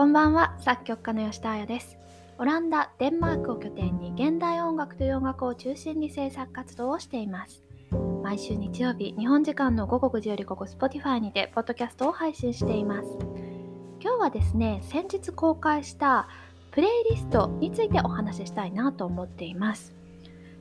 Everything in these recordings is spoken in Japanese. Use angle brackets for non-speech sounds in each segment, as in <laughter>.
こんばんは。作曲家の吉田彩です。オランダ、デンマークを拠点に現代音楽という音楽を中心に制作活動をしています。毎週日曜日、日本時間の午後9時よりここ Spotify にてポッドキャストを配信しています。今日はですね、先日公開したプレイリストについてお話ししたいなと思っています。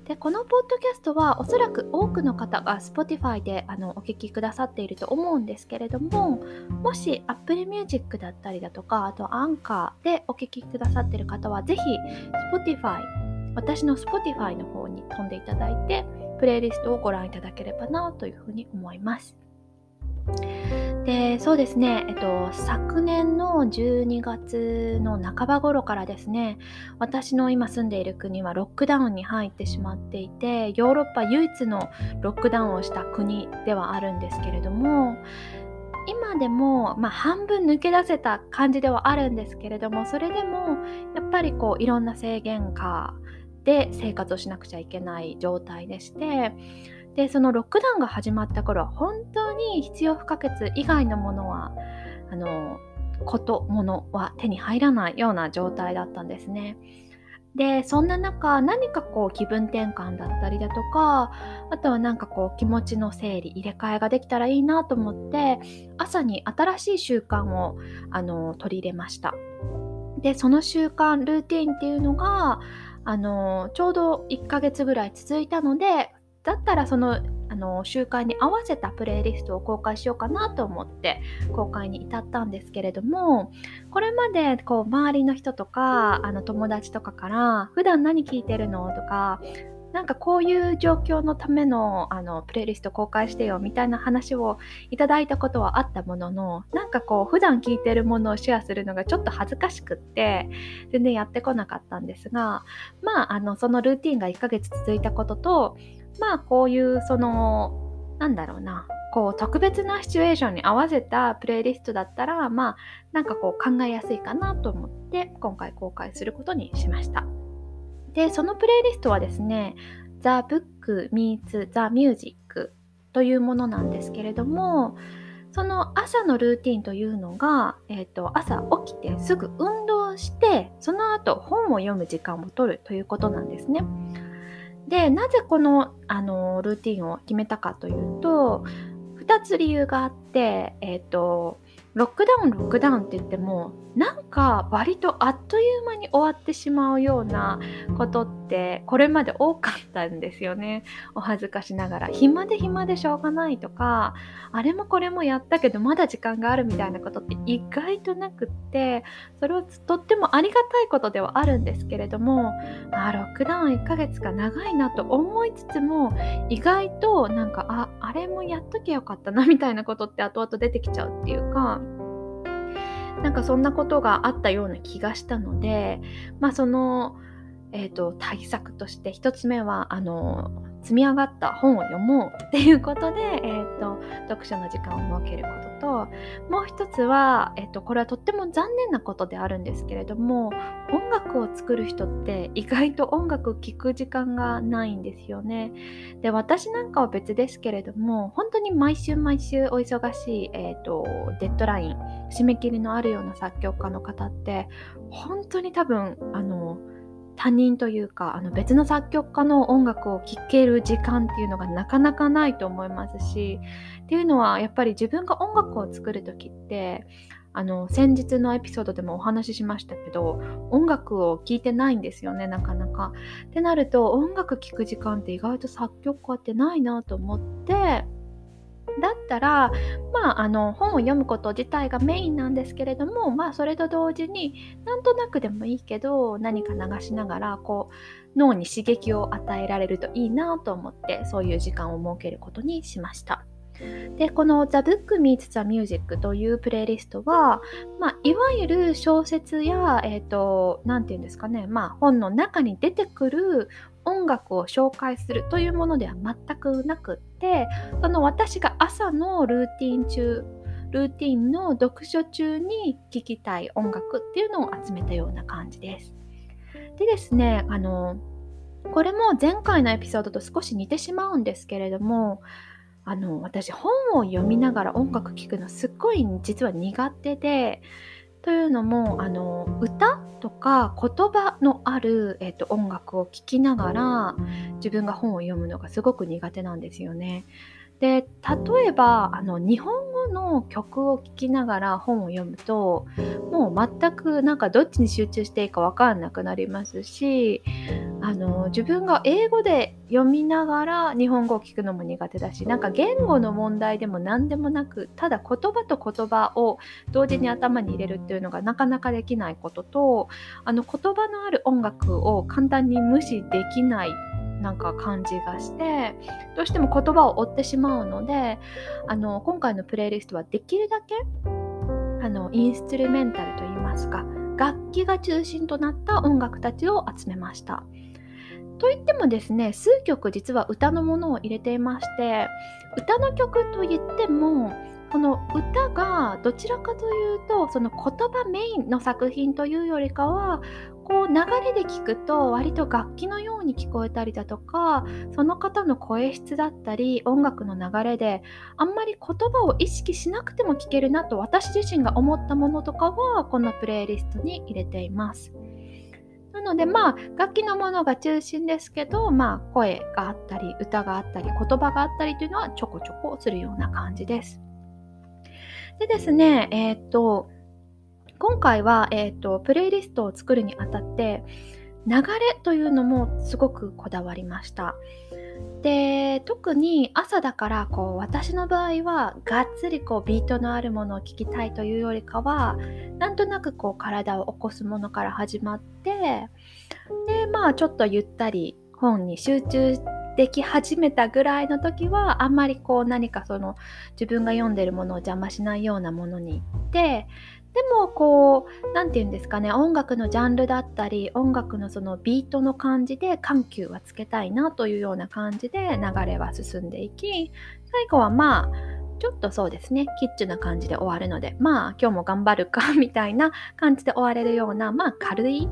でこのポッドキャストはおそらく多くの方が Spotify であのお聴きくださっていると思うんですけれどももし Apple Music だったりだとかあとアンカーでお聴きくださっている方はぜひ Spotify 私の Spotify の方に飛んでいただいてプレイリストをご覧いただければなというふうに思います。でそうですね、えっと、昨年の12月の半ば頃からですね私の今住んでいる国はロックダウンに入ってしまっていてヨーロッパ唯一のロックダウンをした国ではあるんですけれども今でも、まあ、半分抜け出せた感じではあるんですけれどもそれでもやっぱりこういろんな制限下で生活をしなくちゃいけない状態でしてでそのロックダウンが始まった頃は本当に必要不可欠以外のものはあのことものは手に入らないような状態だったんですね。でそんな中何かこう気分転換だったりだとかあとはなんかこう気持ちの整理入れ替えができたらいいなと思って朝に新しい習慣をあの取り入れましたでその習慣ルーティンっていうのがあのちょうど1ヶ月ぐらい続いたのでだったらそのあの習慣に合わせたプレイリストを公開しようかなと思って公開に至ったんですけれどもこれまでこう周りの人とかあの友達とかから普段何聞いてるの？とかなんかこういう状況のためのあのプレイリスト公開してよみたいな話をいただいたことはあったもののなんかこう普段聞いてるものをシェアするのがちょっと恥ずかしくって全然やってこなかったんですがまああのそのルーティンが1ヶ月続いたこととまあこういうそのなんだろうなこう特別なシチュエーションに合わせたプレイリストだったらまあなんかこう考えやすいかなと思って今回公開することにしましたでそのプレイリストはですね The Book Meets The Music というものなんですけれどもその朝のルーティンというのが、えーと朝起きてすぐ運動してその後本を読む時間を取るということなんですね。でなぜこのあのルーティンを決めたかというと2つ理由があって、えーとロックダウンロックダウンって言ってもなんか割とあっという間に終わってしまうようなことってこれまで多かったんですよね。お恥ずかしながら。暇で暇でしょうがないとかあれもこれもやったけどまだ時間があるみたいなことって意外となくってそれはとってもありがたいことではあるんですけれどもあロックダウン1ヶ月か長いなと思いつつも意外となんかああれもやっときゃよかったなみたいなことって後々出てきちゃうっていうかなんかそんなことがあったような気がしたので、まあ、その、えーと、対策として1つ目はあの積み上がった本を読もうっていうことで、えーと、読書の時間を設けることともう一つは、えーと、これはとっても残念なことであるんですけれども音楽を作る人って意外と音楽聴く時間がないんですよね。で私なんかは別ですけれども本当に毎週毎週お忙しい、えー、とデッドライン締め切りのあるような作曲家の方って本当に多分あの他人というかあの別の作曲家の音楽を聴ける時間っていうのがなかなかないと思いますしっていうのはやっぱり自分が音楽を作る時ってあの先日のエピソードでもお話ししましたけど音楽を聴いてないんですよねなかなか。ってなると音楽聴く時間って意外と作曲家ってないなと思ってだったら、まあ、あの本を読むこと自体がメインなんですけれども、まあ、それと同時になんとなくでもいいけど何か流しながらこう脳に刺激を与えられるといいなと思ってそういう時間を設けることにしました。でこの The Book Meets the Music というプレイリストは、まあ、いわゆる小説や、え、ー、ていうんですかね、まあ、本の中に出てくる音楽を紹介するというものでは全くなくってその私が朝のルーティン中ルーティンの読書中に聴きたい音楽っていうのを集めたような感じです。でですねあのこれも前回のエピソードと少し似てしまうんですけれどもあの私本を読みながら音楽聴くのすっごい実は苦手でというのもあの歌とか言葉のある、えーと、音楽を聴きながら自分が本を読むのがすごく苦手なんですよね。で例えばあの日本語の曲を聴きながら本を読むともう全くなんかどっちに集中していいか分かんなくなりますしあの自分が英語で読みながら日本語を聞くのも苦手だしなんか言語の問題でも何でもなくただ言葉と言葉を同時に頭に入れるっていうのがなかなかできないこととあの言葉のある音楽を簡単に無視できないなんか感じがしてどうしても言葉を追ってしまうのであの今回のプレイリストはできるだけあのインストゥルメンタルといいますか楽器が中心となった音楽たちを集めました。といってもですね数曲実は歌のものを入れていまして歌の曲といってもこの歌がどちらかというとその言葉メインの作品というよりかはこう流れで聞くと割と楽器のように聞こえたりだとかその方の声質だったり音楽の流れであんまり言葉を意識しなくても聞けるなと私自身が思ったものとかはこのプレイリストに入れています。なのでまあ楽器のものが中心ですけどまあ声があったり歌があったり言葉があったりというのはちょこちょこするような感じです。でですねえー、と今回は、えーと、プレイリストを作るにあたって流れというのもすごくこだわりました。で特に朝だからこう私の場合はがっつりこうビートのあるものを聴きたいというよりかはなんとなくこう体を起こすものから始まってでまあちょっとゆったり本に集中でき始めたぐらいの時はあんまりこう何かその自分が読んでるものを邪魔しないようなものに行ってでもこう何て言うんですかね音楽のジャンルだったり音楽のそのビートの感じで緩急はつけたいなというような感じで流れは進んでいき最後はまあちょっとそうですねキッチュな感じで終わるのでまあ今日も頑張るかみたいな感じで終われるようなまあ軽い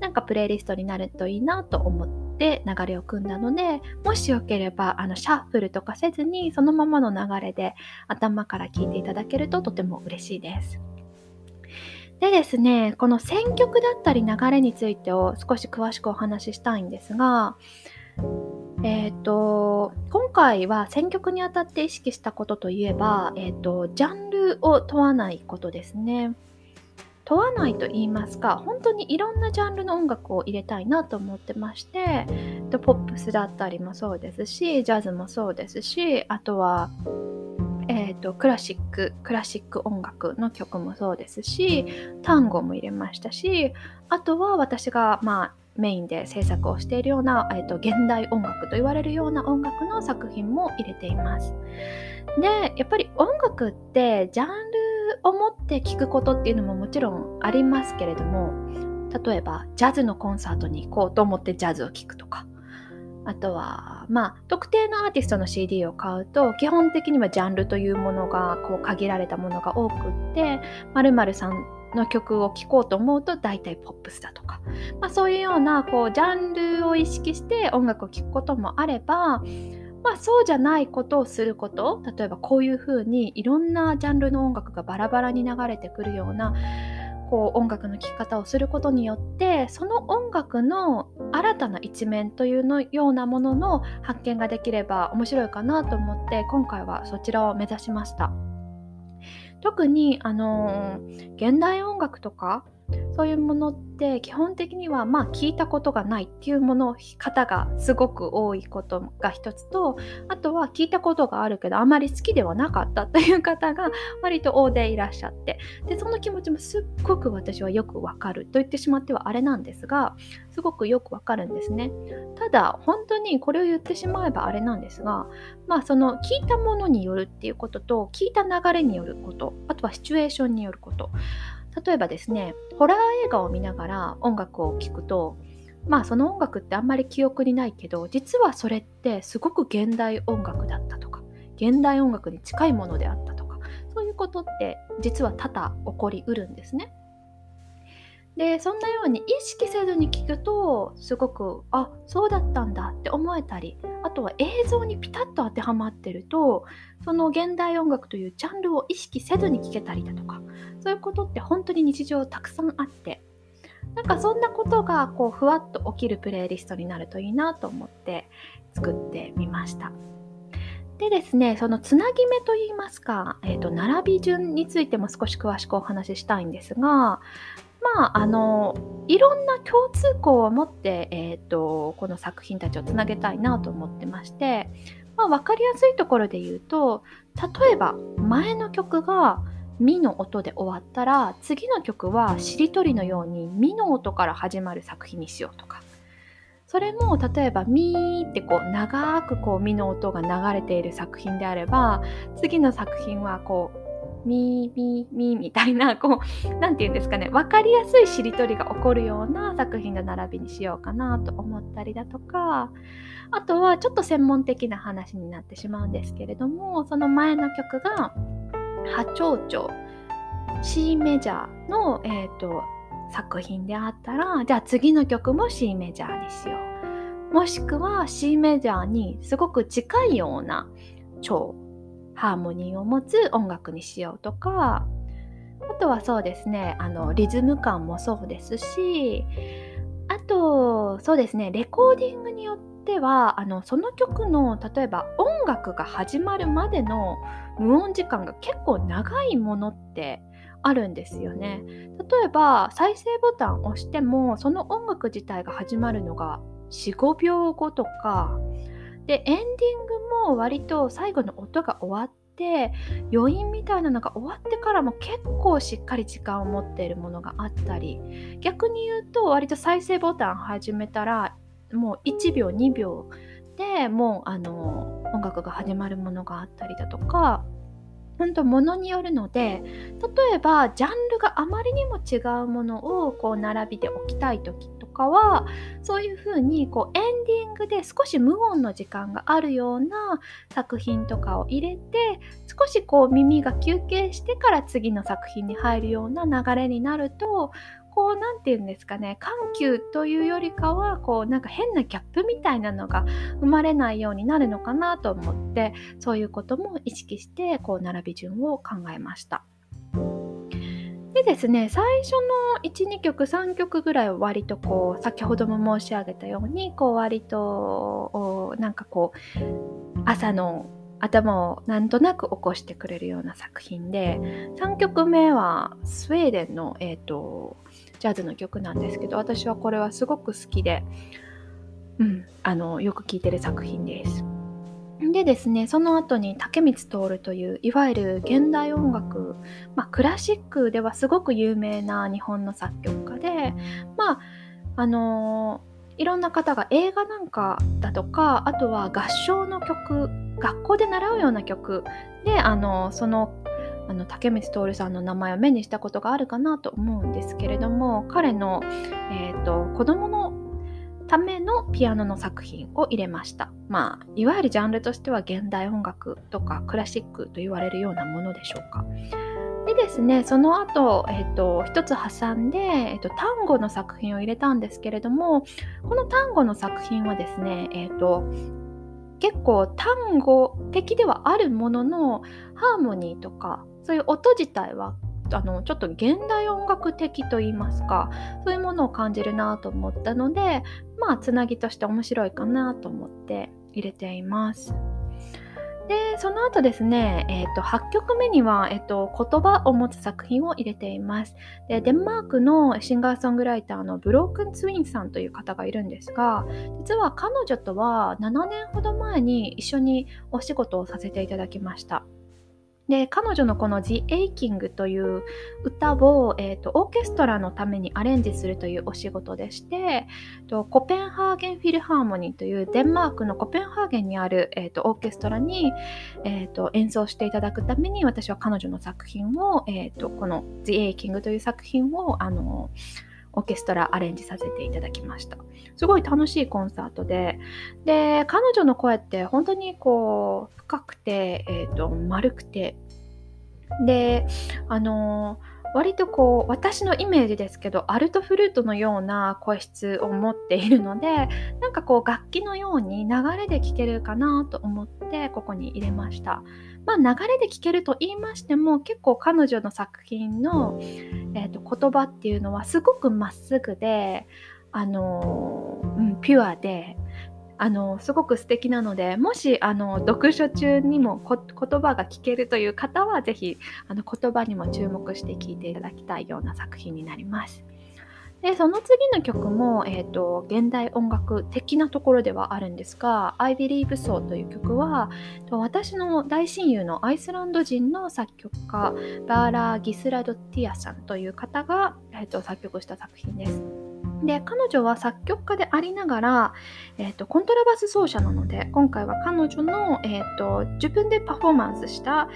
なんかプレイリストになるといいなと思って流れを組んだのでもしよければあのシャッフルとかせずにそのままの流れで頭から聞いていただけるととても嬉しいです。でですね、この選曲だったり流れについてを少し詳しくお話ししたいんですが、えっ、ー、と、今回は選曲にあたって意識したことといえば、えっ、ー、と、ジャンルを問わないことですね。問わないと言いますか、本当にいろんなジャンルの音楽を入れたいなと思ってまして、ポップスだったりもそうですし、ジャズもそうですし、あとはえーと、クラシッククラシック音楽の曲もそうですし単語も入れましたしあとは私がまあメインで制作をしているような、えーと、現代音楽と言われるような音楽の作品も入れています。でやっぱり音楽ってジャンルを持って聴くことっていうのももちろんありますけれども例えばジャズのコンサートに行こうと思ってジャズを聴くとかあとは、まあ、特定のアーティストの CD を買うと、基本的にはジャンルというものが、こう、限られたものが多くって、〇〇さんの曲を聴こうと思うと、大体ポップスだとか、まあ、そういうような、こう、ジャンルを意識して音楽を聴くこともあれば、まあそうじゃないことをすること例えばこういうふうにいろんなジャンルの音楽がバラバラに流れてくるようなこう音楽の聴き方をすることによってその音楽の新たな一面というのようなものの発見ができれば面白いかなと思って今回はそちらを目指しました。特にあの、現代音楽とかそういうものって基本的にはまあ聞いたことがないっていうもの方がすごく多いことが一つとあとは聞いたことがあるけどあまり好きではなかった <laughs> という方が割と大勢いらっしゃって。でその気持ちもすっごく私はよくわかると言ってしまってはあれなんですがすごくよくわかるんですね。ただ本当にこれを言ってしまえばあれなんですがまあその聞いたものによるっていうことと聞いた流れによることあとはシチュエーションによること。例えばですねホラー映画を見ながら音楽を聴くとまあその音楽ってあんまり記憶にないけど実はそれってすごく現代音楽だったとか現代音楽に近いものであったとかそういうことって実は多々起こりうるんですね。でそんなように意識せずに聞くとすごくあそうだったんだって思えたりあとは映像にピタッと当てはまってるとその現代音楽というジャンルを意識せずに聴けたりだとかそういうことって本当に日常たくさんあってなんかそんなことがこうふわっと起きるプレイリストになるといいなと思って作ってみました。でですね、そのつなぎ目といいますか、えーと、並び順についても少し詳しくお話ししたいんですが、まあ、あのいろんな共通項を持って、えーと、この作品たちをつなげたいなと思ってまして、まあ、分かりやすいところで言うと例えば前の曲が「ミ」の音で終わったら次の曲はしりとりのように「ミ」の音から始まる作品にしようとか。それも例えば「ミ」ってこう長くこう「ミ」の音が流れている作品であれば次の作品はこう「ミーミーミー」みたいなこう何て言うんですかね分かりやすいしりとりが起こるような作品の並びにしようかなと思ったりだとかあとはちょっと専門的な話になってしまうんですけれどもその前の曲が「波長長 C メジャーの、えーと作品であったらじゃあ次の曲も C メジャーにしよう。もしくは C メジャーにすごく近いような超ハーモニーを持つ音楽にしようとかあとはそうですねあのリズム感もそうですしあとそうですねレコーディングによってはあのその曲の例えば音楽が始まるまでの無音時間が結構長いものってあるんですよね。例えば再生ボタンを押してもその音楽自体が始まるのが45秒後とかでエンディングも割と最後の音が終わって余韻みたいなのが終わってからも結構しっかり時間を持っているものがあったり逆に言うと割と再生ボタン始めたらもう1秒2秒でもうあの音楽が始まるものがあったりだとか本当ものによるので例えばジャンルがあまりにも違うものをこう並びで置きたい時かはそういう風にこうエンディングで少し無音の時間があるような作品とかを入れて少しこう耳が休憩してから次の作品に入るような流れになるとこう何て言うんですかね緩急というよりかはこうなんか変なギャップみたいなのが生まれないようになるのかなと思ってそういうことも意識してこう並び順を考えました。でですね最初の12曲3曲ぐらいは割とこう先ほども申し上げたようにこう割となんかこう朝の頭をなんとなく起こしてくれるような作品で3曲目はスウェーデンの、えーと、ジャズの曲なんですけど私はこれはすごく好きで、うん、あのよく聴いてる作品です。でですねその後に竹光徹といういわゆる現代音楽、まあ、クラシックではすごく有名な日本の作曲家でまああのいろんな方が映画なんかだとかあとは合唱の曲学校で習うような曲であのそのあの竹光徹さんの名前を目にしたことがあるかなと思うんですけれども彼の、えーと、子供ためのピアノの作品を入れました。まあ、いわゆるジャンルとしては現代音楽とかクラシックと言われるようなものでしょうか。でですね、その後、えっ、と、一つ挟んで、えっ、と、単語の作品を入れたんですけれども、この単語の作品はですね、えっ、と、結構単語的ではあるもののハーモニーとかそういう音自体はあのちょっと現代音楽的といいますかそういうものを感じるなと思ったのでまあつなぎとして面白いかなと思って入れています。でその後ですね、えーと、8曲目には、えーと、言葉を持つ作品を入れていますでデンマークのシンガーソングライターのブロークン・ツインさんという方がいるんですが実は彼女とは7年ほど前に一緒にお仕事をさせていただきましたで彼女のこの「The Aching」という歌を、えーと、オーケストラのためにアレンジするというお仕事でしてとコペンハーゲンフィルハーモニーというデンマークのコペンハーゲンにある、えーと、オーケストラに、えーと、演奏していただくために私は彼女の作品を、えー、とこの「The Aching」という作品をあのオーケストラアレンジさせていただきました。すごい楽しいコンサートで、で、彼女の声って本当にこう、深くて、えっ、ー、と、丸くて、で、あの割とこう私のイメージですけどアルトフルートのような声質を持っているのでなんかこう楽器のように流れで聴けるかなと思ってここに入れました。まあ、流れで聴けると言いましても結構彼女の作品の、えーと、言葉っていうのはすごくまっすぐであの、うん、ピュアであのすごく素敵なのでもしあの読書中にも言葉が聞けるという方は是非あの言葉にも注目して聴いていただきたいような作品になります。でその次の曲も、えーと、現代音楽的なところではあるんですが「I Believe So」という曲は私の大親友のアイスランド人の作曲家バーラー・ギスラド・ティアさんという方が、えーと作曲した作品です。で彼女は作曲家でありながら、えーと、コントラバス奏者なので今回は彼女の、えーと、自分でパフォーマンスした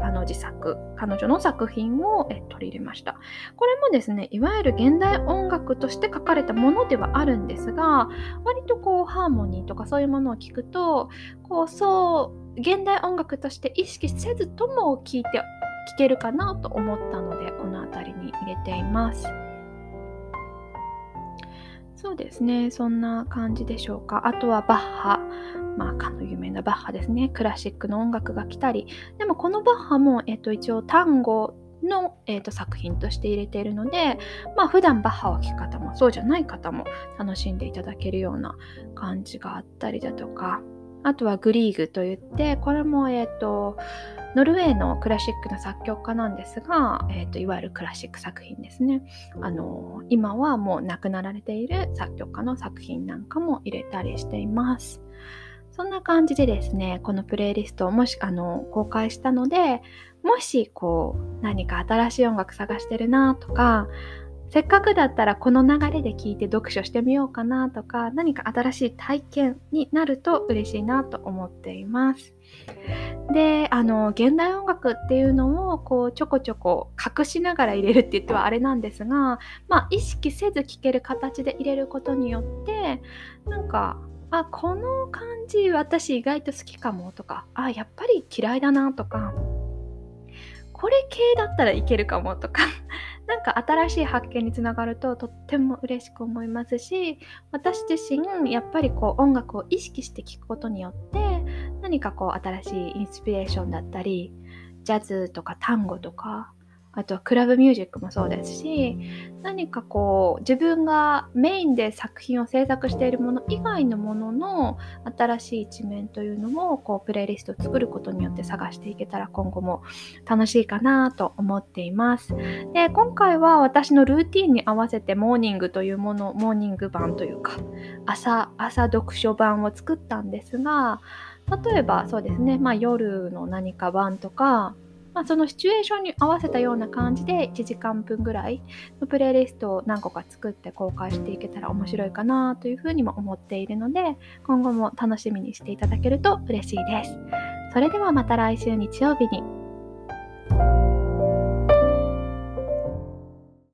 あの自作彼女の作品を、えー、取り入れましたこれもですねいわゆる現代音楽として書かれたものではあるんですが割とこうハーモニーとかそういうものを聞くとこうそう現代音楽として意識せずとも聴いて聴けるかなと思ったのでこの辺りに入れています。そうですね。そんな感じでしょうか。あとはバッハ。まあ、かの有名なバッハですね。クラシックの音楽が来たり。でもこのバッハも、えっと、一応単語の、えーと、作品として入れているので、まあ普段バッハを聴く方もそうじゃない方も楽しんでいただけるような感じがあったりだとか、あとはグリーグといって、これも、えっ、ー、と、ノルウェーのクラシックの作曲家なんですが、えーと、いわゆるクラシック作品ですね。あの今はもう亡くなられている作曲家の作品なんかも入れたりしています。そんな感じでですねこのプレイリストをもしあの公開したのでもしこう何か新しい音楽探してるなとかせっかくだったらこの流れで聞いて読書してみようかなとか何か新しい体験になると嬉しいなと思っています。であの現代音楽っていうのをこうちょこちょこ隠しながら入れるって言ってはあれなんですが、まあ、意識せず聴ける形で入れることによってなんかあこの感じ私意外と好きかもとかあやっぱり嫌いだなとかこれ系だったらいけるかもとかなんか新しい発見につながるととっても嬉しく思いますし私自身やっぱりこう音楽を意識して聴くことによって何かこう新しいインスピレーションだったりジャズとか単語とかあとはクラブミュージックもそうですし何かこう自分がメインで作品を制作しているもの以外のものの新しい一面というのをこうプレイリストを作ることによって探していけたら今後も楽しいかなと思っています。で今回は私のルーティンに合わせてモーニングというものモーニング版というか朝朝読書版を作ったんですが例えばそうですね、まあ、夜の何か版とかまあ、そのシチュエーションに合わせたような感じで1時間分ぐらいのプレイリストを何個か作って公開していけたら面白いかなというふうにも思っているので今後も楽しみにしていただけると嬉しいです。それではまた来週日曜日に